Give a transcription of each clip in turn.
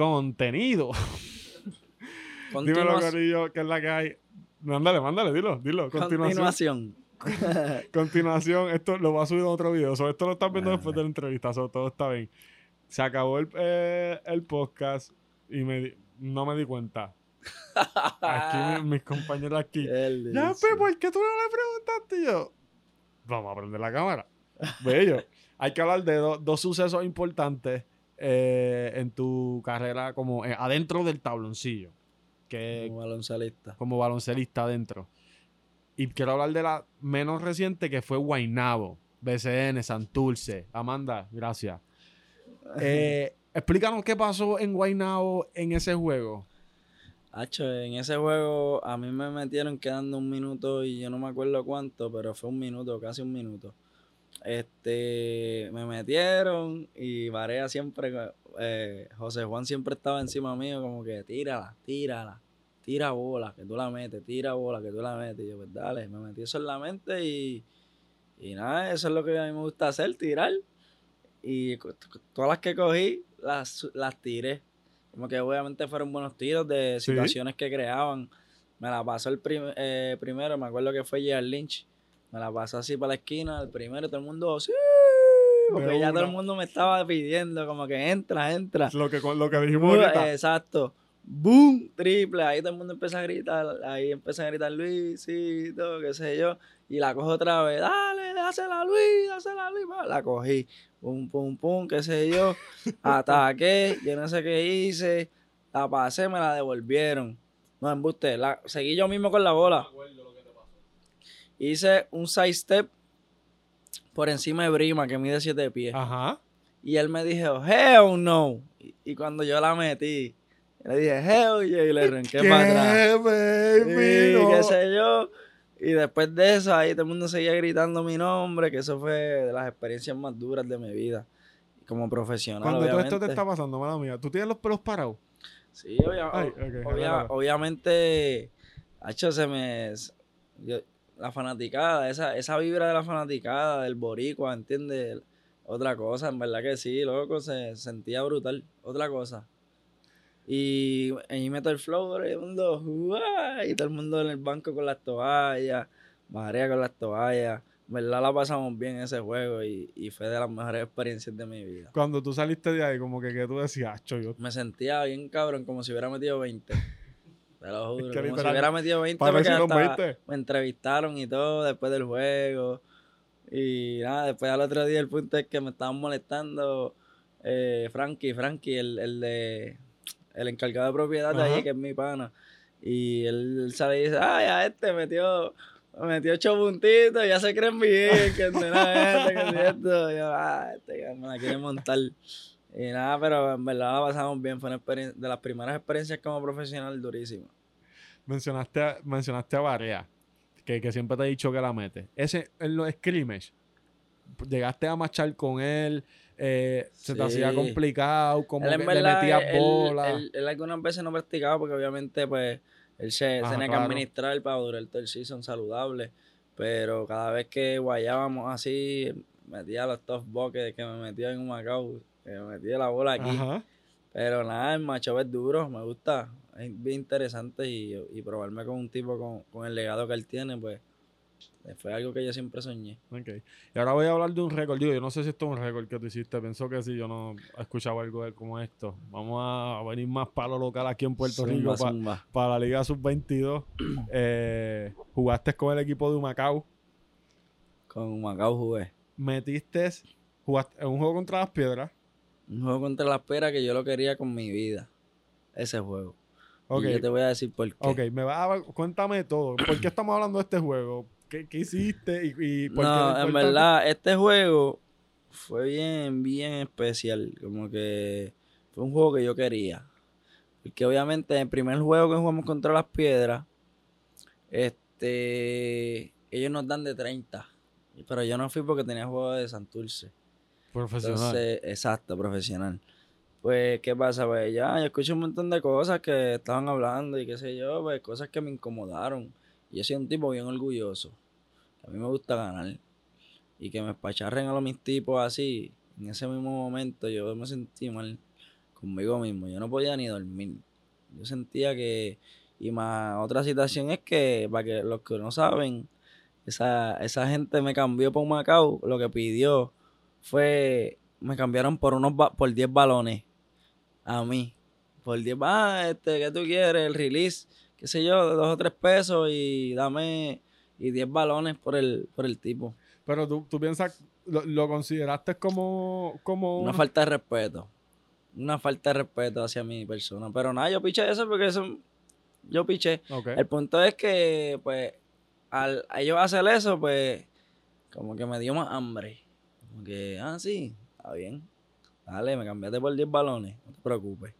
contenido. Dímelo, Corillo, que es la que hay. Mándale, mándale, dilo, dilo. Continuación. Continuación. esto lo va a subir en otro video. esto lo estás viendo después de la entrevista. todo está bien. Se acabó el, eh, el podcast y me, no me di cuenta. Aquí mis, compañeros aquí. Ya, pues, ¿por qué tú no le preguntaste yo? Vamos a prender la cámara. Bello. Hay que hablar de dos sucesos importantes eh, en tu carrera como eh, adentro del tabloncillo. Que, como baloncelista. Como baloncelista adentro. Y quiero hablar de la menos reciente que fue Guainabo, BCN, Santurce. Amanda, gracias. Eh, explícanos qué pasó en Guainabo en ese juego. Hacho, en ese juego a mí me metieron quedando un minuto y yo no me acuerdo cuánto, pero fue un minuto, casi un minuto. Este, me metieron y Varea siempre, eh, José Juan siempre estaba encima mío como que tírala, tírala, tira bola, que tú la metes, tira bola, que tú la metes. Y yo, pues dale, me metí eso en la mente y, y nada, eso es lo que a mí me gusta hacer, tirar. Y todas las que cogí, las, las tiré. Como que obviamente fueron buenos tiros de situaciones que creaban. Me la pasó el eh, primero, me acuerdo que fue Gerald Lynch me la pasé así para la esquina, el primero, todo el mundo, sí. Porque ya todo el mundo me estaba pidiendo, como que entra, entra. Lo que, lo que dijimos ahorita. Exacto. ¡Boom! Triple. Ahí todo el mundo empieza a gritar. Ahí empieza a gritar Luisito, qué sé yo. Y la cojo otra vez. Dale, dásela a Luis, dásela a Luis. La cogí. Pum, pum, pum, qué sé yo. Ataqué. Yo no sé qué hice. La pasé, me la devolvieron. No, embuste. La, seguí yo mismo con la bola hice un side step por encima de Brima, que mide 7 pies. Ajá. Y él me dijo, hell no. Y, cuando yo la metí, le dije, hell yeah, y le arranqué para atrás. Baby, y qué sé yo. Y después de eso, ahí todo el mundo seguía gritando mi nombre, que eso fue de las experiencias más duras de mi vida. Como profesional. Cuando todo esto te está pasando, mala mía, ¿tú tienes los pelos parados? Sí, obviamente. Hacho, se me la fanaticada, esa, esa vibra de la fanaticada, del boricua, ¿entiendes? Otra cosa, en verdad que sí, loco, se sentía brutal. Otra cosa. Y meto el flow, todo el mundo, y todo el mundo en el banco con las toallas, María con las toallas. En verdad la pasamos bien ese juego y, y, fue de las mejores experiencias de mi vida. Cuando tú saliste de ahí, como que, que tú decías, yo. Me sentía bien cabrón, como si hubiera metido 20. Te lo juro. como si hubiera metido 20 porque hasta me entrevistaron y todo después del juego. Y nada, después al otro día el punto es que me estaban molestando eh, Frankie, Frankie, el, el de el encargado de propiedad de ahí, que es mi pana. Y él, sale y dice, ay, a este metió, metió ocho puntitos, ya se creen bien, que no era este, que es esto. Y yo, ah, este me la quiere montar. Y nada, pero en verdad la pasamos bien. Fue una experiencia, de las primeras experiencias como profesional durísima. Mencionaste, a, mencionaste a Barea, que, que, siempre te he dicho que la mete. Ese, en los scrimmage, llegaste a marchar con él, eh, se te hacía complicado, como que le metías bolas. Él, algunas veces no practicaba porque obviamente pues él se tenía que administrar para durar todo el season saludable. Pero cada vez que guayábamos así, metía los tough buckets que me metía en un Macao me metí la bola aquí. Pero nada, el macho es duro, me gusta. Es bien interesante y, y probarme con un tipo con, con, el legado que él tiene, pues fue algo que yo siempre soñé. Okay. Y ahora voy a hablar de un récord. Digo, yo no sé si esto es un récord que tú hiciste. Pensó que sí, yo no he escuchado algo de como esto. Vamos a venir más para lo local aquí en Puerto Rico, para la Liga Sub-22. eh, jugaste con el equipo de Humacao. Con Humacao jugué. Metiste, jugaste en un juego contra las piedras un juego contra la espera que yo lo quería con mi vida. Ese juego. Okay. Y yo te voy a decir por qué. Ok, me va a, cuéntame todo. ¿Por qué estamos hablando de este juego? ¿Qué, qué hiciste? Y, por no, en verdad, este juego fue bien, bien especial. Como que fue un juego que yo quería. Porque obviamente en el primer juego que jugamos contra las piedras, este, ellos nos dan de 30. Pero yo no fui porque tenía juego de Santurce. Profesional. exacto, profesional. Pues, ¿qué pasa? Pues ya, yo escuché un montón de cosas que estaban hablando y qué sé yo, pues cosas que me incomodaron. Y yo soy un tipo bien orgulloso. A mí me gusta ganar. Y que me espacharren a los mis tipos así, en ese mismo momento yo me sentí mal conmigo mismo. Yo no podía ni dormir. Yo sentía que, y más otra situación es que, para que los que no saben, esa, esa gente me cambió por Macao, lo que pidió fue, me cambiaron por unos por 10 balones a mí. Por 10, ah, este, ¿qué tú quieres? El release, qué sé yo, dos o tres pesos y dame y 10 balones por el, por el tipo. Pero tú, tú piensas, lo, consideraste como, como una, falta de respeto. Una falta de respeto hacia mi persona. Pero nada, yo piché eso porque eso, yo piché. El punto es que, pues, al ellos hacer eso, pues, como que me dio más hambre. Como que, ah, sí, está bien. Dale, me cambiaste por 10 balones, no te preocupes.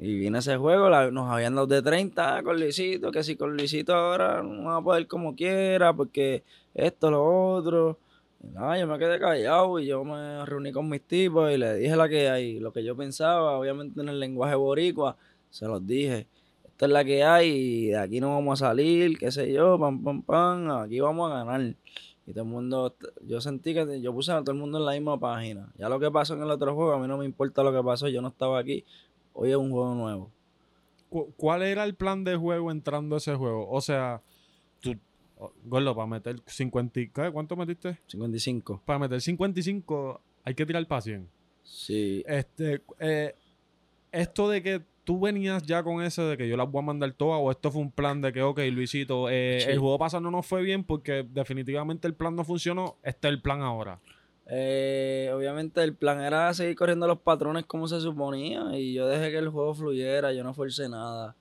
Y vine ese juego, nos habían dado de 30 con Luisito, que si con Luisito ahora no va a poder como quiera, porque esto, lo otro. Y yo me quedé callado y yo me reuní con mis tipos y le dije la que hay, lo que yo pensaba, obviamente en el lenguaje boricua, se los dije. Esta es la que hay y de aquí no vamos a salir, qué sé yo, pam, pam, pam, aquí vamos a ganar. Y todo el mundo, yo sentí que yo puse a todo el mundo en la misma página. Ya lo que pasó en el otro juego, a mí no me importa lo que pasó, yo no estaba aquí. Hoy es un juego nuevo. ¿Cuál era el plan de juego entrando a ese juego? O sea, tú, Gordo, para meter 50, ¿cuánto metiste? 55. Para meter 55 hay que tirar para 100. Sí. Este, eh, esto de que tú venías ya con eso de que yo las voy a mandar todas o esto fue un plan de que, ok, Luisito, eh, el juego pasado no fue bien porque definitivamente el plan no funcionó, este es el plan ahora. Eh, obviamente el plan era seguir corriendo los patrones como se suponía y yo dejé que el juego fluyera, yo no forcé nada.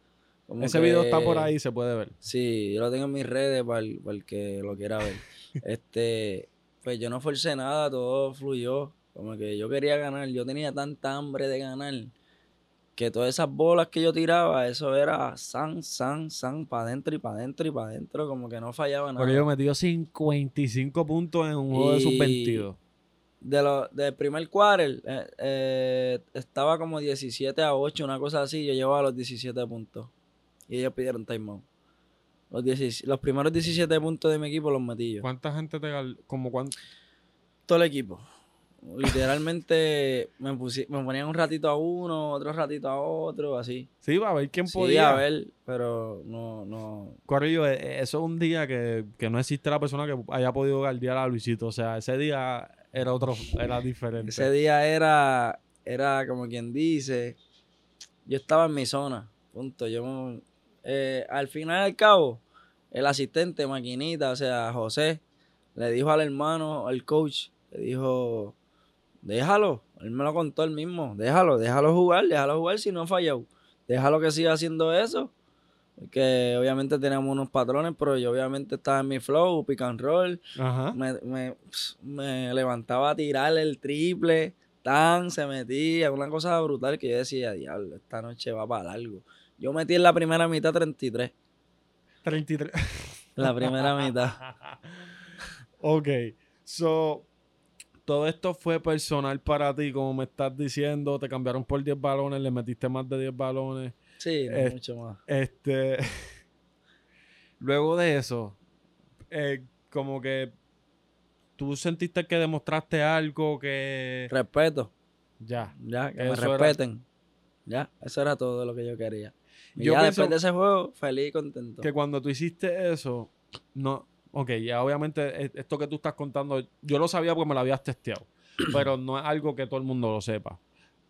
Ese video está por ahí, se puede ver. Sí, yo lo tengo en mis redes para el, para el que lo quiera ver. este, pues yo no forcé nada, todo fluyó. Como que yo quería ganar, yo tenía tanta hambre de ganar que todas esas bolas que yo tiraba, eso era san, san, san, para adentro y para adentro y para adentro, como que no fallaba nada. Porque yo metió 55 puntos en un juego de sub-22. De lo, del primer quarter, eh, eh, estaba como 17 a 8, una cosa así, yo llevaba los 17 puntos. Y ellos pidieron timeout. Los, los primeros 17 puntos de mi equipo los metí yo. ¿Cuánta gente te... como cuánto? Todo el equipo. Literalmente me, me ponían un ratito a uno, otro ratito a otro, así. Sí, va a ver quién podía. Sí, a ver, pero no, no. Corrillo, e, e, eso es un día que, no existe la persona que haya podido guardiar a Luisito. O sea, ese día era otro, era diferente. Ese día era, era como quien dice, yo estaba en mi zona, punto. Yo, eh, al final y al cabo, el asistente, maquinita, o sea, José, le dijo al hermano, al coach, le dijo, déjalo. Él me lo contó él mismo. Déjalo, déjalo jugar, déjalo jugar si no ha fallado. Déjalo que siga haciendo eso. Que obviamente tenemos unos patrones, pero yo obviamente estaba en mi flow, pick and roll. Me, levantaba a tirar el triple, tan, se metía, una cosa brutal que yo decía, diablo, esta noche va para algo. Yo metí en la primera mitad 33. 33. La primera mitad. ok. So, todo esto fue personal para ti, como me estás diciendo, te cambiaron por 10 balones, le metiste más de 10 balones. Sí, mucho más. Este, luego de eso, eh, como que tú sentiste que demostraste algo que... Respeto. Ya. Ya, que me respeten. Ya, eso era todo lo que yo quería. Y yo ya después de ese juego, feliz y contento. Que cuando tú hiciste eso, no, ok, ya obviamente e, esto que tú estás contando, yo lo sabía porque me lo habías testeado, pero no es algo que todo el mundo lo sepa.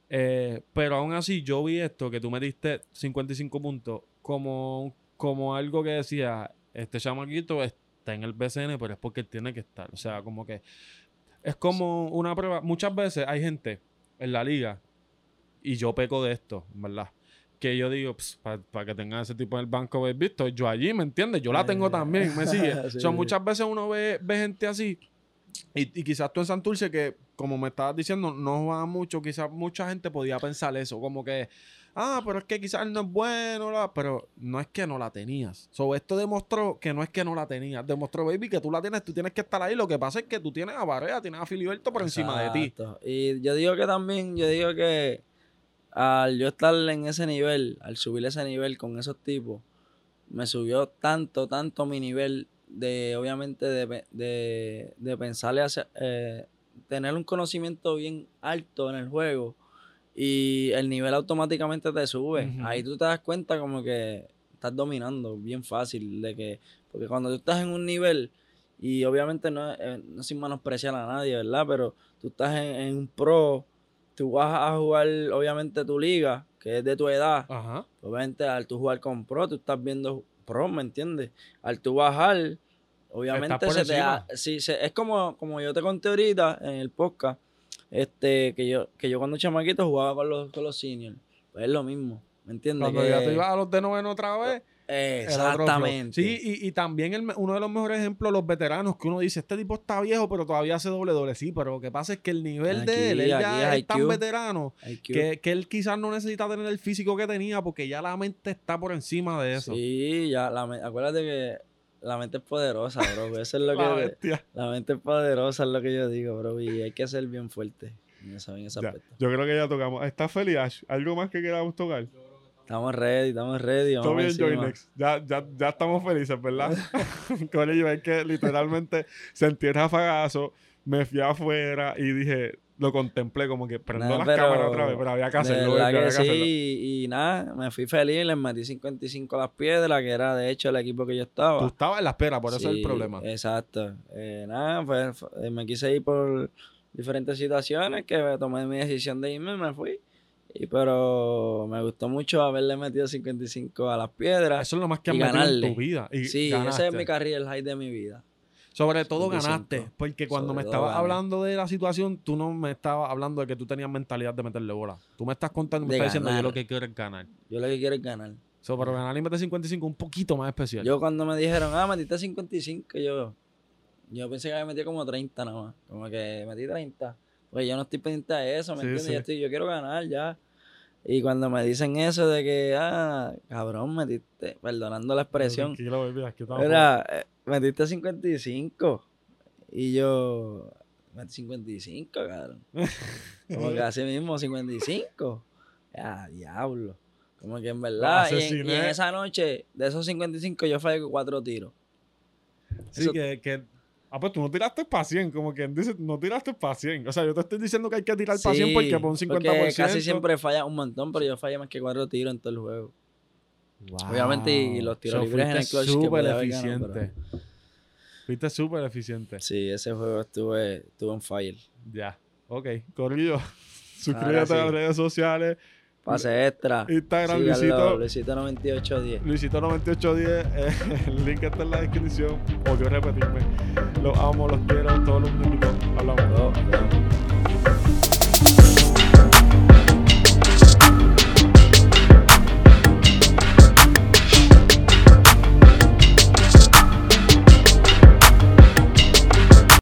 Eh, pero aún así, yo vi esto, que tú me diste 55 puntos, como, como algo que decía, este chamaquito está en el BCN, pero es porque él tiene que estar. O sea, como que es como una prueba. Muchas veces hay gente en la liga, y yo peco de esto, ¿verdad? Que yo digo, para que tengan ese tipo en el banco, ¿ves visto? Yo allí, ¿me entiendes? Yo la tengo también, ¿me sigue? Son muchas veces uno ve, ve gente así, y, quizás tú en Santurce, que como me estabas diciendo, no va mucho, quizás mucha gente podía pensar eso, como que, ah, pero es que quizás no es bueno, pero no es que no la tenías. So, esto demostró que no es que no la tenías, demostró, baby, que tú la tienes, tú tienes que estar ahí. Lo que pasa es que tú tienes a Barea, tienes a Filiberto por encima de ti. Y yo digo que también, yo digo que al yo estar en ese nivel, al subir ese nivel con esos tipos, me subió tanto, tanto mi nivel de, obviamente, de, de, de pensarle hacia, eh, tener un conocimiento bien alto en el juego y el nivel automáticamente te sube. Ahí tú te das cuenta como que estás dominando bien fácil de que porque cuando tú estás en un nivel y obviamente no, eh, no sin menospreciar a nadie, ¿verdad? Pero tú estás en, un pro, tú vas a jugar obviamente tu liga, que es de tu edad. Obviamente al tú jugar con pro, tú estás viendo pro, ¿me entiendes? Al tú bajar, obviamente se te sí, es como, como yo te conté ahorita en el podcast, este, que yo, que yo cuando chamaquito jugaba con los, con los seniors. Pues es lo mismo, ¿me entiendes? Cuando ya te ibas a los de noveno otra vez. Exactamente. Sí, y, también uno de los mejores ejemplos, los veteranos, que uno dice, este tipo está viejo, pero todavía hace doble doble. Sí, pero lo que pasa es que el nivel de él, él ya es, tan veterano que, que, él quizás no necesita tener el físico que tenía porque ya la mente está por encima de eso. Sí, ya, la, acuérdate que la mente es poderosa, bro. Eso es lo que. la, la mente es poderosa, es lo que yo digo, bro. Y hay que ser bien fuerte en, ese aspecto. Yo creo que ya tocamos. ¿Está feliz? ¿Algo más que queramos tocar? Estamos ready, estamos ready. Todo bien, Joynex. Ya, ya, ya estamos felices, ¿verdad? Con ello es que literalmente sentí el rafagazo, me fui afuera y dije, lo contemplé como que prendo las cámaras otra vez, pero había que hacerlo. Había que sí, y, nada, me fui feliz, les metí 55 a las piedras, que era de hecho el equipo que yo estaba. Tú estabas en la espera, por eso es el problema. Exacto. Eh, nada, pues me quise ir por diferentes situaciones que tomé mi decisión de irme y me fui. Y pero me gustó mucho haberle metido 55 a las piedras. Eso es lo más que has metido en tu vida. Y sí, ese es mi carrera, el high de mi vida. Sobre todo ganaste, porque cuando me estabas hablando de la situación, tú no me estabas hablando de que tú tenías mentalidad de meterle bola. Tú me estás contando, me estás diciendo yo lo que quiero es ganar. Yo lo que quiero es ganar. So, pero ganar y meter 55 un poquito más especial. Yo cuando me dijeron, ah, metiste 55, yo, yo pensé que había metido como 30 nada más. Como que metí 30. Pues yo no estoy pendiente de eso, ¿me entiendes? Yo, yo quiero ganar ya. Y cuando me dicen eso de que, ah, cabrón, metiste, perdonando la expresión, era, eh, metiste 55. Y yo, metí 55, cabrón. Como que así mismo, 55. Ah, diablo. Como que en verdad, y en, esa noche, de esos 55, yo fallé cuatro tiros. Sí, que, que Ah, pues tú no tiraste para 100, como quien dice, no tiraste para 100. O sea, yo te estoy diciendo que hay que tirar para 100 porque por un 50%. Porque casi siempre falla un montón, pero yo fallé más que cuatro tiros en todo el juego. Obviamente, y los tiros libres en el clutch súper eficiente. Fuiste súper eficiente. Sí, ese juego estuve, estuve en fire. Ya, ok. Corrido, suscríbete a las redes sociales. Pase extra. Instagram, Luisito. Luisito9810. Luisito9810. Eh, el link está en la descripción. Odio repetirme. Los amo, los quiero, todos los minutos. Hablamos.